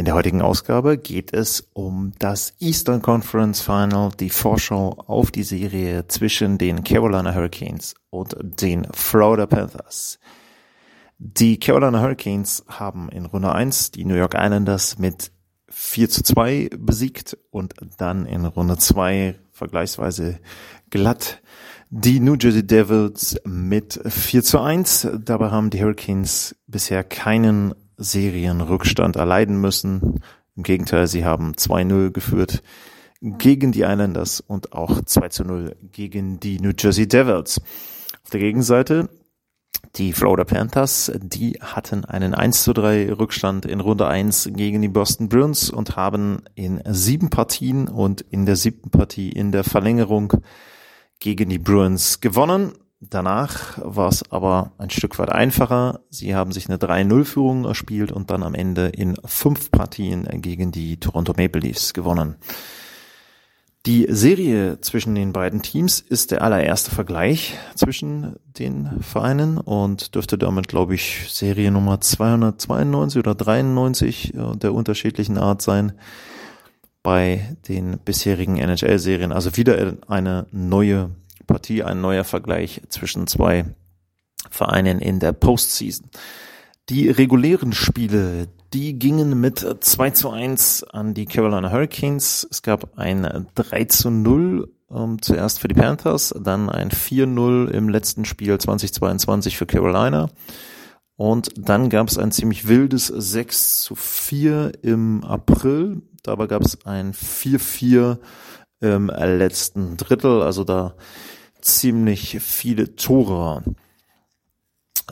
In der heutigen Ausgabe geht es um das Eastern Conference Final, die Vorschau auf die Serie zwischen den Carolina Hurricanes und den Florida Panthers. Die Carolina Hurricanes haben in Runde 1 die New York Islanders mit 4 zu 2 besiegt und dann in Runde 2 vergleichsweise glatt die New Jersey Devils mit 4 zu 1. Dabei haben die Hurricanes bisher keinen Serienrückstand erleiden müssen. Im Gegenteil, sie haben 2-0 geführt gegen die Islanders und auch 2 zu 0 gegen die New Jersey Devils. Auf der Gegenseite die Florida Panthers, die hatten einen 1 zu 3 Rückstand in Runde 1 gegen die Boston Bruins und haben in sieben Partien und in der siebten Partie in der Verlängerung gegen die Bruins gewonnen. Danach war es aber ein Stück weit einfacher. Sie haben sich eine 3-0-Führung erspielt und dann am Ende in fünf Partien gegen die Toronto Maple Leafs gewonnen. Die Serie zwischen den beiden Teams ist der allererste Vergleich zwischen den Vereinen und dürfte damit, glaube ich, Serie Nummer 292 oder 93 äh, der unterschiedlichen Art sein bei den bisherigen NHL-Serien. Also wieder eine neue Partie, ein neuer Vergleich zwischen zwei Vereinen in der Postseason. Die regulären Spiele, die gingen mit 2 zu 1 an die Carolina Hurricanes. Es gab ein 3 zu 0 ähm, zuerst für die Panthers, dann ein 4-0 im letzten Spiel 2022 für Carolina. Und dann gab es ein ziemlich wildes 6 zu 4 im April Dabei gab es ein 4-4 im letzten Drittel, also da ziemlich viele Tore.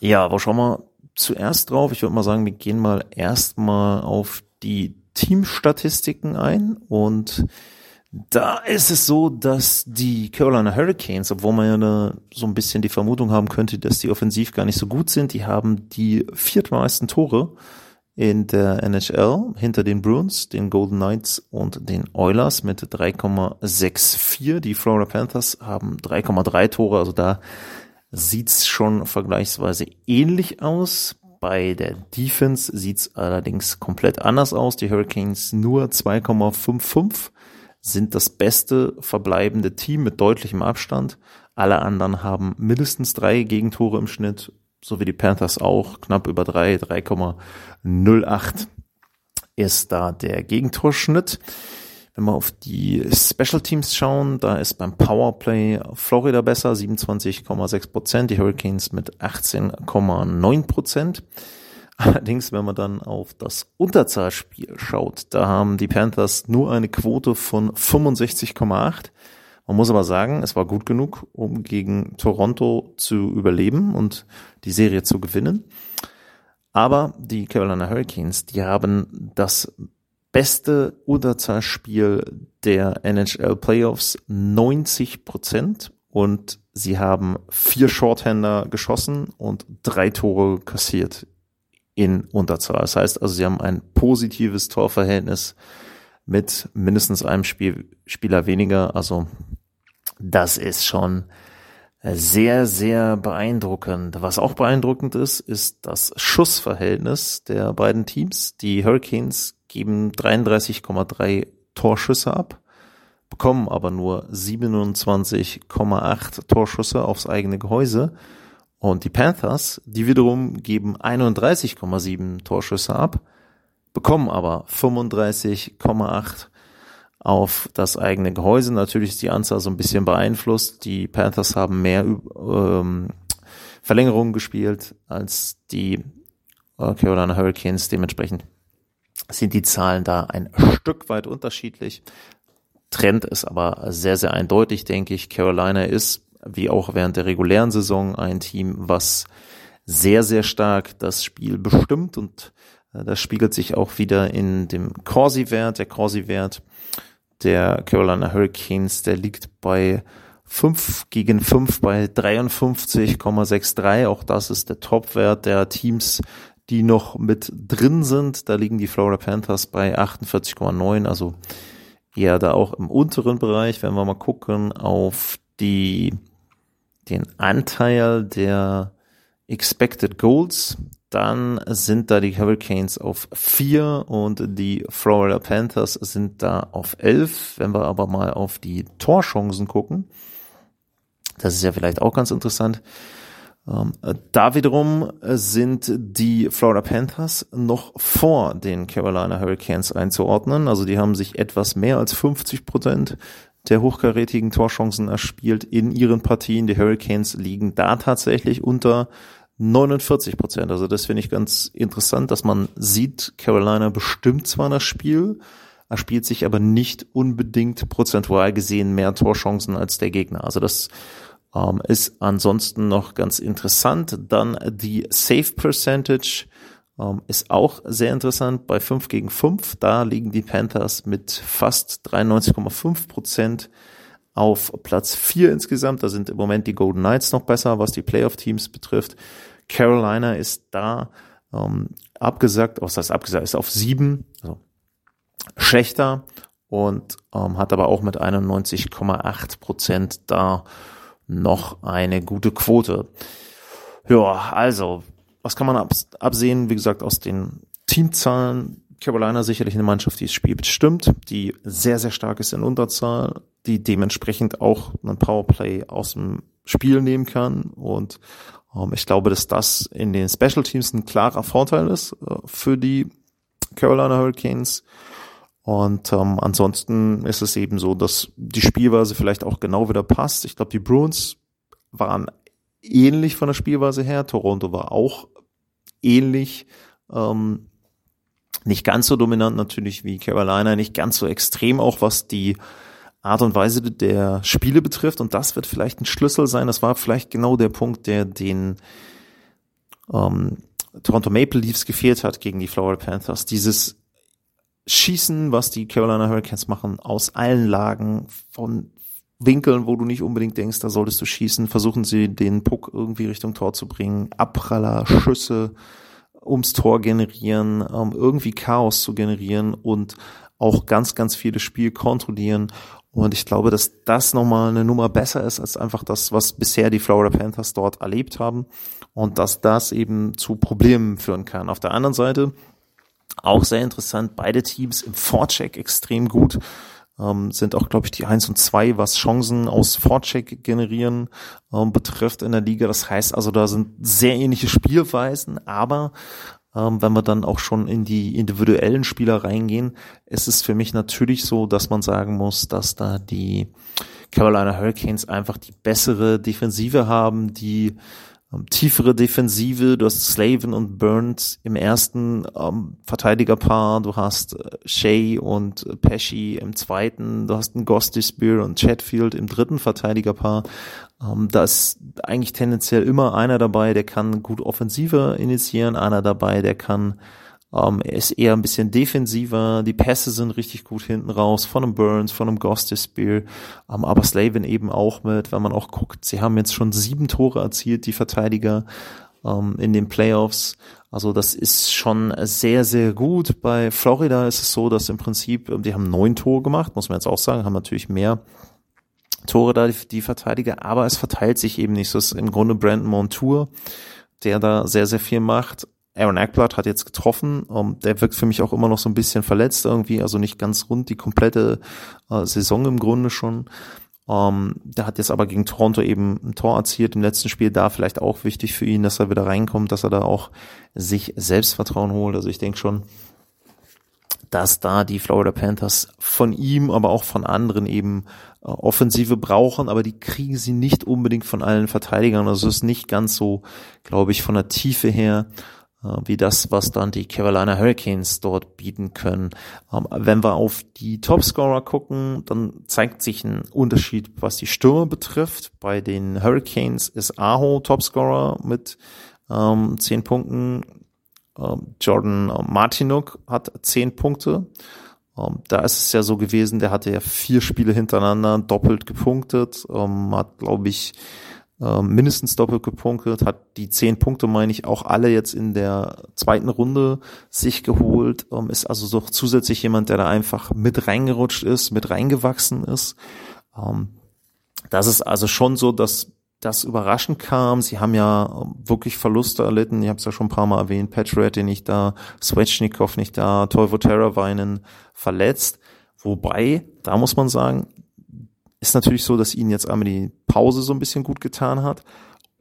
Ja, wo schauen wir zuerst drauf? Ich würde mal sagen, wir gehen mal erstmal auf die Teamstatistiken ein und da ist es so, dass die Carolina Hurricanes, obwohl man ja eine, so ein bisschen die Vermutung haben könnte, dass die offensiv gar nicht so gut sind, die haben die viertmeisten Tore in der NHL hinter den Bruins, den Golden Knights und den Oilers mit 3,64. Die Florida Panthers haben 3,3 Tore, also da sieht's schon vergleichsweise ähnlich aus. Bei der Defense sieht's allerdings komplett anders aus. Die Hurricanes nur 2,55 sind das beste verbleibende Team mit deutlichem Abstand. Alle anderen haben mindestens drei Gegentore im Schnitt so wie die Panthers auch, knapp über 3, 3,08 ist da der Gegentorschnitt. Wenn wir auf die Special Teams schauen, da ist beim Powerplay Florida besser, 27,6 Prozent, die Hurricanes mit 18,9 Prozent. Allerdings, wenn man dann auf das Unterzahlspiel schaut, da haben die Panthers nur eine Quote von 65,8 man muss aber sagen, es war gut genug, um gegen Toronto zu überleben und die Serie zu gewinnen. Aber die Carolina Hurricanes, die haben das beste Unterzahlspiel der NHL Playoffs 90 Prozent und sie haben vier Shorthander geschossen und drei Tore kassiert in Unterzahl. Das heißt also, sie haben ein positives Torverhältnis mit mindestens einem Spiel, Spieler weniger. Also das ist schon sehr, sehr beeindruckend. Was auch beeindruckend ist, ist das Schussverhältnis der beiden Teams. Die Hurricanes geben 33,3 Torschüsse ab, bekommen aber nur 27,8 Torschüsse aufs eigene Gehäuse. Und die Panthers, die wiederum geben 31,7 Torschüsse ab, bekommen aber 35,8 auf das eigene Gehäuse. Natürlich ist die Anzahl so ein bisschen beeinflusst. Die Panthers haben mehr ähm, Verlängerungen gespielt als die äh, Carolina Hurricanes. Dementsprechend sind die Zahlen da ein Stück weit unterschiedlich. Trend ist aber sehr, sehr eindeutig, denke ich. Carolina ist, wie auch während der regulären Saison, ein Team, was sehr, sehr stark das Spiel bestimmt und das spiegelt sich auch wieder in dem Corsi-Wert. Der Corsi-Wert der Carolina Hurricanes, der liegt bei 5 gegen 5 bei 53,63. Auch das ist der Topwert der Teams, die noch mit drin sind. Da liegen die Florida Panthers bei 48,9, also eher da auch im unteren Bereich. Wenn wir mal gucken auf die, den Anteil der Expected Goals, dann sind da die Hurricanes auf vier und die Florida Panthers sind da auf elf. Wenn wir aber mal auf die Torchancen gucken, das ist ja vielleicht auch ganz interessant. Ähm, da wiederum sind die Florida Panthers noch vor den Carolina Hurricanes einzuordnen. Also die haben sich etwas mehr als 50 Prozent der hochkarätigen Torchancen erspielt in ihren Partien. Die Hurricanes liegen da tatsächlich unter 49 Prozent. Also das finde ich ganz interessant, dass man sieht, Carolina bestimmt zwar das Spiel, er spielt sich aber nicht unbedingt prozentual gesehen mehr Torchancen als der Gegner. Also das ähm, ist ansonsten noch ganz interessant. Dann die Save Percentage ähm, ist auch sehr interessant. Bei 5 gegen 5, da liegen die Panthers mit fast 93,5 Prozent auf Platz 4 insgesamt. Da sind im Moment die Golden Knights noch besser, was die Playoff-Teams betrifft. Carolina ist da ähm, abgesagt, was heißt abgesagt, ist auf 7, also schlechter und ähm, hat aber auch mit 91,8 Prozent da noch eine gute Quote. Ja, also, was kann man absehen? Wie gesagt, aus den Teamzahlen Carolina sicherlich eine Mannschaft, die das Spiel bestimmt, die sehr, sehr stark ist in Unterzahl, die dementsprechend auch ein Powerplay aus dem Spiel nehmen kann. Und ähm, ich glaube, dass das in den Special Teams ein klarer Vorteil ist äh, für die Carolina Hurricanes. Und ähm, ansonsten ist es eben so, dass die Spielweise vielleicht auch genau wieder passt. Ich glaube, die Bruins waren ähnlich von der Spielweise her. Toronto war auch ähnlich. Ähm, nicht ganz so dominant natürlich wie Carolina, nicht ganz so extrem auch was die Art und Weise der Spiele betrifft. Und das wird vielleicht ein Schlüssel sein. Das war vielleicht genau der Punkt, der den ähm, Toronto Maple Leafs gefehlt hat gegen die Florida Panthers. Dieses Schießen, was die Carolina Hurricanes machen, aus allen Lagen, von Winkeln, wo du nicht unbedingt denkst, da solltest du schießen, versuchen sie den Puck irgendwie Richtung Tor zu bringen, Abpraller, Schüsse, ums Tor generieren, ähm, irgendwie Chaos zu generieren und auch ganz, ganz viele Spiel kontrollieren. Und ich glaube, dass das nochmal eine Nummer besser ist als einfach das, was bisher die Florida Panthers dort erlebt haben und dass das eben zu Problemen führen kann. Auf der anderen Seite auch sehr interessant, beide Teams im Vorcheck extrem gut ähm, sind auch, glaube ich, die eins und zwei, was Chancen aus Vorcheck generieren ähm, betrifft in der Liga. Das heißt also, da sind sehr ähnliche Spielweisen, aber ähm, wenn wir dann auch schon in die individuellen Spieler reingehen, ist es für mich natürlich so, dass man sagen muss, dass da die Carolina Hurricanes einfach die bessere Defensive haben, die ähm, tiefere Defensive. Du hast Slaven und Burns im ersten ähm, Verteidigerpaar. Du hast äh, Shea und äh, Pesci im zweiten. Du hast einen Ghosty Spear und Chatfield im dritten Verteidigerpaar. Ähm, da ist eigentlich tendenziell immer einer dabei, der kann gut Offensive initiieren, einer dabei, der kann ähm, er ist eher ein bisschen defensiver. Die Pässe sind richtig gut hinten raus von einem Burns, von einem Ghost Spear. Ähm, aber Slavin eben auch mit, wenn man auch guckt, sie haben jetzt schon sieben Tore erzielt, die Verteidiger ähm, in den Playoffs. Also das ist schon sehr, sehr gut. Bei Florida ist es so, dass im Prinzip, ähm, die haben neun Tore gemacht, muss man jetzt auch sagen, haben natürlich mehr Tore da, die, Verteidiger, aber es verteilt sich eben nicht. So ist im Grunde Brandon Montour, der da sehr, sehr viel macht. Aaron Eckblatt hat jetzt getroffen. Um, ähm, der wirkt für mich auch immer noch so ein bisschen verletzt irgendwie, also nicht ganz rund die komplette äh, Saison im Grunde schon. Um, ähm, der hat jetzt aber gegen Toronto eben ein Tor erzielt im letzten Spiel. Da vielleicht auch wichtig für ihn, dass er wieder reinkommt, dass er da auch sich Selbstvertrauen holt. Also ich denke schon, dass da die Florida Panthers von ihm, aber auch von anderen eben äh, Offensive brauchen, aber die kriegen sie nicht unbedingt von allen Verteidigern. Also es ist nicht ganz so, glaube ich, von der Tiefe her wie das, was dann die Carolina Hurricanes dort bieten können. Ähm, wenn wir auf die Topscorer gucken, dann zeigt sich ein Unterschied, was die Stürme betrifft. Bei den Hurricanes ist Aho Topscorer mit ähm, zehn Punkten Ähm, Jordan Martinuk hat zehn Punkte. Ähm, da ist es ja so gewesen, der hatte ja vier Spiele hintereinander doppelt gepunktet, ähm, hat, glaube ich, mindestens doppelt gepunktet, hat die zehn Punkte, meine ich, auch alle jetzt in der zweiten Runde sich geholt, ähm, ist also so zusätzlich jemand, der da einfach mit reingerutscht ist, mit reingewachsen ist. Ähm, das ist also schon so, dass das überraschend kam. Sie haben ja ähm, wirklich Verluste erlitten. Ich habe es ja schon ein paar Mal erwähnt. Patriot nicht da, Svechnikov nicht da, Toivo Teravainen verletzt. Wobei, da muss man sagen, ist natürlich so, dass ihnen jetzt einmal die Pause so ein bisschen gut getan hat.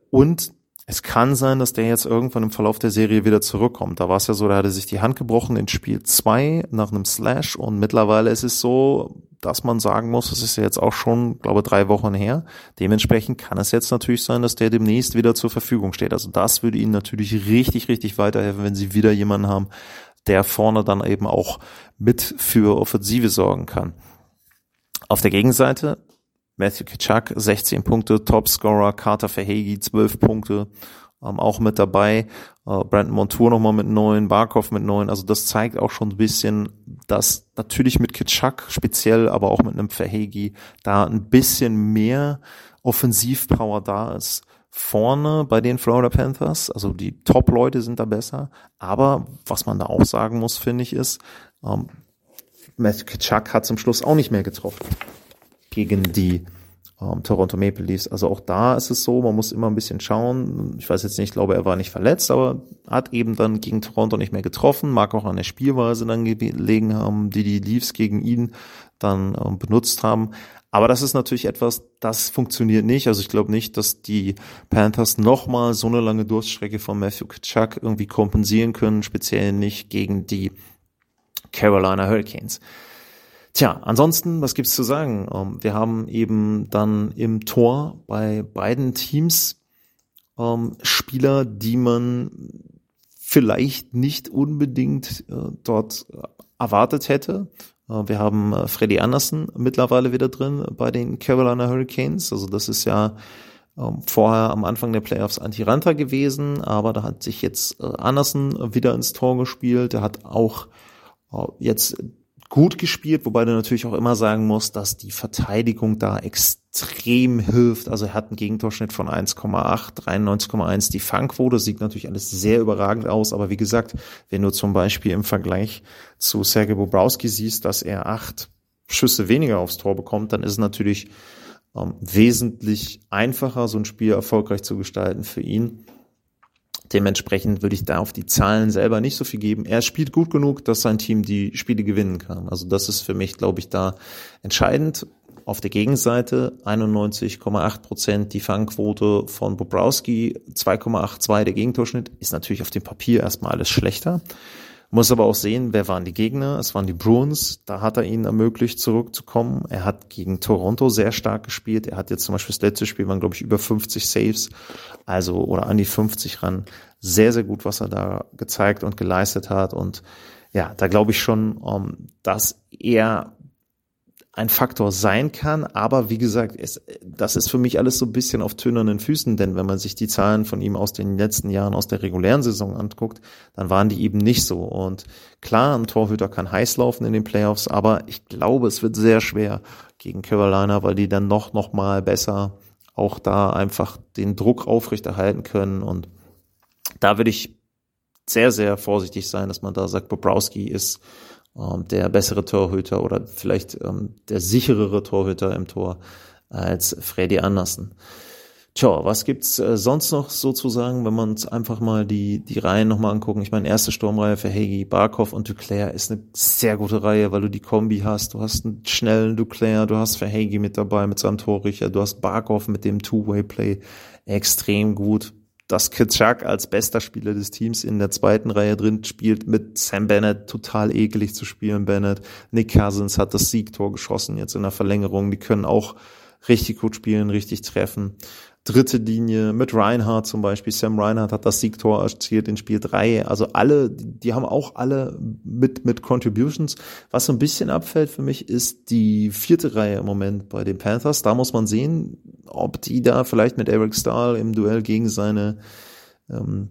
Und es kann sein, dass der jetzt irgendwann im Verlauf der Serie wieder zurückkommt. Da war es ja so, da hatte sich die Hand gebrochen in Spiel 2 nach einem Slash und mittlerweile ist es so, dass man sagen muss, das ist ja jetzt auch schon, glaube drei Wochen her. Dementsprechend kann es jetzt natürlich sein, dass der demnächst wieder zur Verfügung steht. Also das würde ihnen natürlich richtig, richtig weiterhelfen, wenn sie wieder jemanden haben, der vorne dann eben auch mit für Offensive sorgen kann. Auf der Gegenseite Matthew Kitschak 16 Punkte, Topscorer, Carter Verhegi 12 Punkte, ähm, auch mit dabei. Äh, Brandon Montour nochmal mit neun, Barkov mit neun. Also das zeigt auch schon ein bisschen, dass natürlich mit Kitschak speziell, aber auch mit einem Verhegi da ein bisschen mehr Offensivpower da ist. Vorne bei den Florida Panthers, also die Top-Leute sind da besser. Aber was man da auch sagen muss, finde ich, ist, ähm, Matthew Kitschak hat zum Schluss auch nicht mehr getroffen gegen die ähm, Toronto Maple Leafs. Also auch da ist es so, man muss immer ein bisschen schauen. Ich weiß jetzt nicht, ich glaube, er war nicht verletzt, aber hat eben dann gegen Toronto nicht mehr getroffen. Mag auch an der Spielweise dann gelegen haben, die die Leafs gegen ihn dann ähm, benutzt haben. Aber das ist natürlich etwas, das funktioniert nicht. Also ich glaube nicht, dass die Panthers nochmal so eine lange Durststrecke von Matthew Kachuk irgendwie kompensieren können, speziell nicht gegen die Carolina Hurricanes. Tja, ansonsten, was gibt's zu sagen? Ähm, wir haben eben dann im Tor bei beiden Teams ähm, Spieler, die man vielleicht nicht unbedingt äh, dort erwartet hätte. Äh, wir haben äh, Freddy Anderson mittlerweile wieder drin bei den Carolina Hurricanes. Also das ist ja ähm, vorher am Anfang der Playoffs Antiranta gewesen, aber da hat sich jetzt äh, Anderson wieder ins Tor gespielt. Der hat auch äh, jetzt gut gespielt, wobei du natürlich auch immer sagen musst, dass die Verteidigung da extrem hilft. Also er hat einen Gegentorschnitt von 1,8, 93,1. Die Fangquote sieht natürlich alles sehr überragend aus, aber wie gesagt, wenn du zum Beispiel im Vergleich zu Sergei Bobrowski siehst, dass er acht Schüsse weniger aufs Tor bekommt, dann ist es natürlich ähm, wesentlich einfacher, so ein Spiel erfolgreich zu gestalten für ihn. Dementsprechend würde ich da auf die Zahlen selber nicht so viel geben. Er spielt gut genug, dass sein Team die Spiele gewinnen kann. Also das ist für mich, glaube ich, da entscheidend. Auf der Gegenseite 91,8 Prozent die Fangquote von Bobrowski, 2,82 der Gegentorschnitt, ist natürlich auf dem Papier erstmal alles schlechter. Muss aber auch sehen, wer waren die Gegner. Es waren die Bruins. Da hat er ihnen ermöglicht, zurückzukommen. Er hat gegen Toronto sehr stark gespielt. Er hat jetzt zum Beispiel das letzte Spiel waren, glaube ich, über 50 Saves. Also, oder an die 50 ran. Sehr, sehr gut, was er da gezeigt und geleistet hat. Und ja, da glaube ich schon, um, ähm, dass er ein Faktor sein kann. Aber wie gesagt, es, das ist für mich alles so ein bisschen auf tönernen Füßen, denn wenn man sich die Zahlen von ihm aus den letzten Jahren aus der regulären Saison anguckt, dann waren die eben nicht so. Und klar, ein Torhüter kann heiß laufen in den Playoffs, aber ich glaube, es wird sehr schwer gegen Carolina, weil die dann noch, noch mal besser auch da einfach den Druck aufrechterhalten können. Und da würde ich sehr, sehr vorsichtig sein, dass man da sagt, Bobrowski ist ähm, der bessere Torhüter oder vielleicht ähm, der sicherere Torhüter im Tor als Freddy Andersen. Tja, was gibt's äh, sonst noch sozusagen, wenn wir uns einfach mal die, die Reihen nochmal angucken? Ich meine, erste Sturmreihe für Hegi, Barkov und Duclair ist eine sehr gute Reihe, weil du die Kombi hast. Du hast einen schnellen Duclair, du hast Verhegi mit dabei mit seinem Torrichter, du hast Barkov mit dem Two-Way-Play extrem gut dass Kitschak als bester Spieler des Teams in der zweiten Reihe drin spielt, mit Sam Bennett total ekelig zu spielen, Bennett. Nick Cousins hat das Siegtor geschossen jetzt in der Verlängerung. Die können auch richtig gut spielen, richtig treffen dritte Linie mit Reinhardt zum Beispiel. Sam Reinhardt hat das Siegtor erzielt in Spiel 3. Also alle, die haben auch alle mit, mit Contributions. Was so ein bisschen abfällt für mich, ist die vierte Reihe im Moment bei den Panthers. Da muss man sehen, ob die da vielleicht mit Eric Stahl im Duell gegen seine ähm,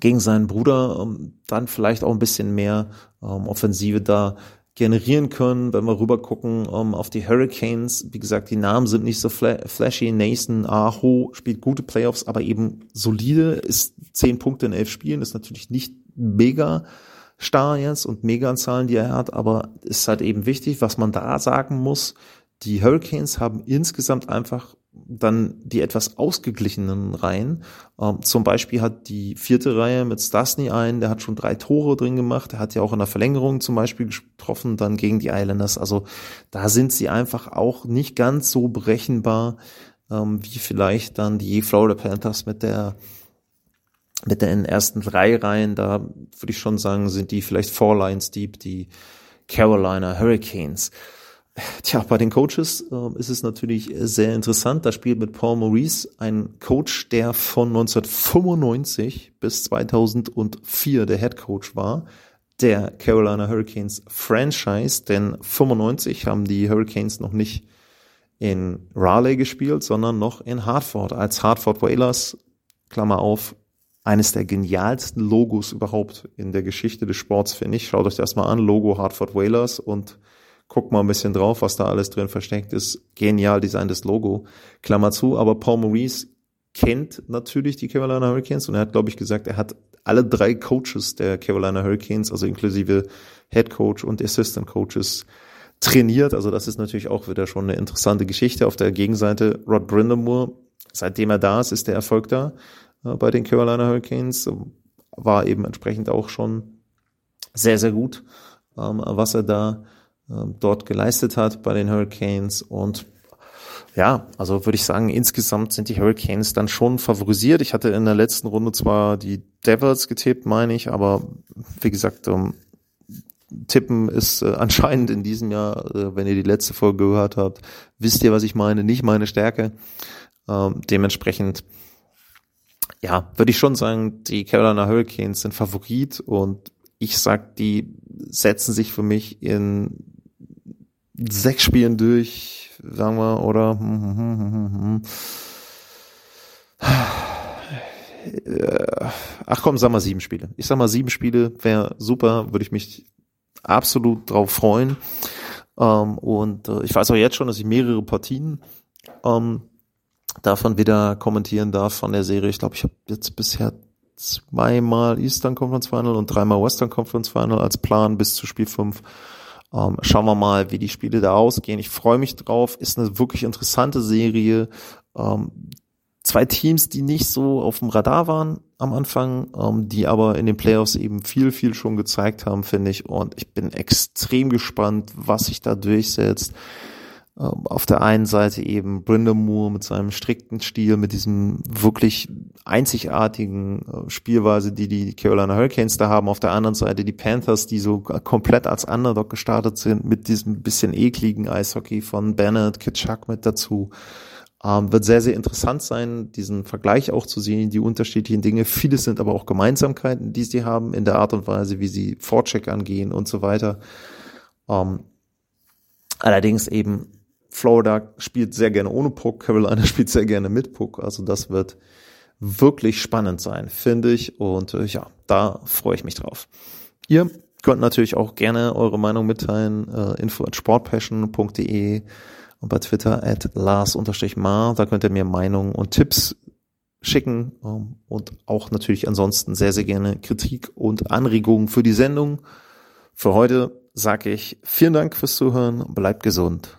gegen seinen Bruder ähm, dann vielleicht auch ein bisschen mehr ähm, Offensive da generieren können, wenn wir rüber gucken um, ähm, auf die Hurricanes. Wie gesagt, die Namen sind nicht so fla flashy. Nathan Aho spielt gute Playoffs, aber eben solide, ist zehn Punkte in elf Spielen, ist natürlich nicht mega starr jetzt und mega an Zahlen, die er hat, aber ist halt eben wichtig, was man da sagen muss. Die Hurricanes haben insgesamt einfach dann die etwas ausgeglichenen Reihen. Ähm, zum Beispiel hat die vierte Reihe mit Stasny einen, der hat schon drei Tore drin gemacht. Der hat ja auch in der Verlängerung zum Beispiel getroffen, dann gegen die Islanders. Also da sind sie einfach auch nicht ganz so berechenbar, ähm, wie vielleicht dann die Florida Panthers mit der mit den ersten drei Reihen. Da würde ich schon sagen, sind die vielleicht Four Lines Deep, die Carolina Hurricanes. Tja, bei den Coaches äh, ist es natürlich sehr interessant. Da spielt mit Paul Maurice ein Coach, der von 1995 bis 2004 der Head Coach war, der Carolina Hurricanes Franchise. Denn 95 haben die Hurricanes noch nicht in Raleigh gespielt, sondern noch in Hartford als Hartford Whalers, Klammer auf, eines der genialsten Logos überhaupt in der Geschichte des Sports, finde ich. Schaut euch das mal an, Logo Hartford Whalers und guck mal ein bisschen drauf, was da alles drin versteckt ist. Genial designtes Logo, Klammer zu. Aber Paul Maurice kennt natürlich die Carolina Hurricanes und er hat, glaube ich, gesagt, er hat alle drei Coaches der Carolina Hurricanes, also inklusive Head Coach und Assistant Coaches, trainiert. Also das ist natürlich auch wieder schon eine interessante Geschichte. Auf der Gegenseite Rod Brindamore, seitdem er da ist, ist der Erfolg da äh, bei den Carolina Hurricanes. War eben entsprechend auch schon sehr, sehr gut, ähm, was er da dort geleistet hat bei den Hurricanes und ja, also würde ich sagen, insgesamt sind die Hurricanes dann schon favorisiert. Ich hatte in der letzten Runde zwar die Devils getippt, meine ich, aber wie gesagt, ähm, Tippen ist äh, anscheinend in diesem Jahr, äh, wenn ihr die letzte Folge gehört habt, wisst ihr, was ich meine, nicht meine Stärke. Ähm, dementsprechend, ja, würde ich schon sagen, die Carolina Hurricanes sind Favorit und ich sag, die setzen sich für mich in sechs Spielen durch, sagen wir, oder ach komm, sag mal sieben Spiele. Ich sag mal sieben Spiele wäre super, würde ich mich absolut drauf freuen. Ähm, und äh, ich weiß auch jetzt schon, dass ich mehrere Partien ähm, davon wieder kommentieren darf von der Serie. Ich glaube, ich habe jetzt bisher zweimal Eastern Conference Final und dreimal Western Conference Final als Plan bis zu Spiel 5. Ähm, schauen wir mal, wie die Spiele da ausgehen. Ich freue mich drauf. Ist eine wirklich interessante Serie. Ähm, zwei Teams, die nicht so auf dem Radar waren am Anfang, ähm, die aber in den Playoffs eben viel, viel schon gezeigt haben, finde ich. Und ich bin extrem gespannt, was sich da durchsetzt. Ähm, auf der einen Seite eben Brindam Moore mit seinem strikten Stil, mit diesem wirklich einzigartigen äh, Spielweise, die die Carolina Hurricanes da haben. Auf der anderen Seite die Panthers, die so komplett als Underdog gestartet sind, mit diesem bisschen ekligen Eishockey von Bennett, Kitschak mit dazu. Ähm, wird sehr, sehr interessant sein, diesen Vergleich auch zu sehen, die unterschiedlichen Dinge. Vieles sind aber auch Gemeinsamkeiten, die sie haben in der Art und Weise, wie sie Vorcheck angehen und so weiter. Ähm, allerdings eben Florida spielt sehr gerne ohne Puck, Carolina spielt sehr gerne mit Puck. Also das wird wirklich spannend sein, finde ich. Und äh, ja, da freue ich mich drauf. Ihr könnt natürlich auch gerne eure Meinung mitteilen. Äh, info at sportpassion.de und bei Twitter at Lars-Mar. Da könnt ihr mir Meinungen und Tipps schicken ähm, und auch natürlich ansonsten sehr, sehr gerne Kritik und Anregungen für die Sendung. Für heute sage ich vielen Dank fürs Zuhören, bleibt gesund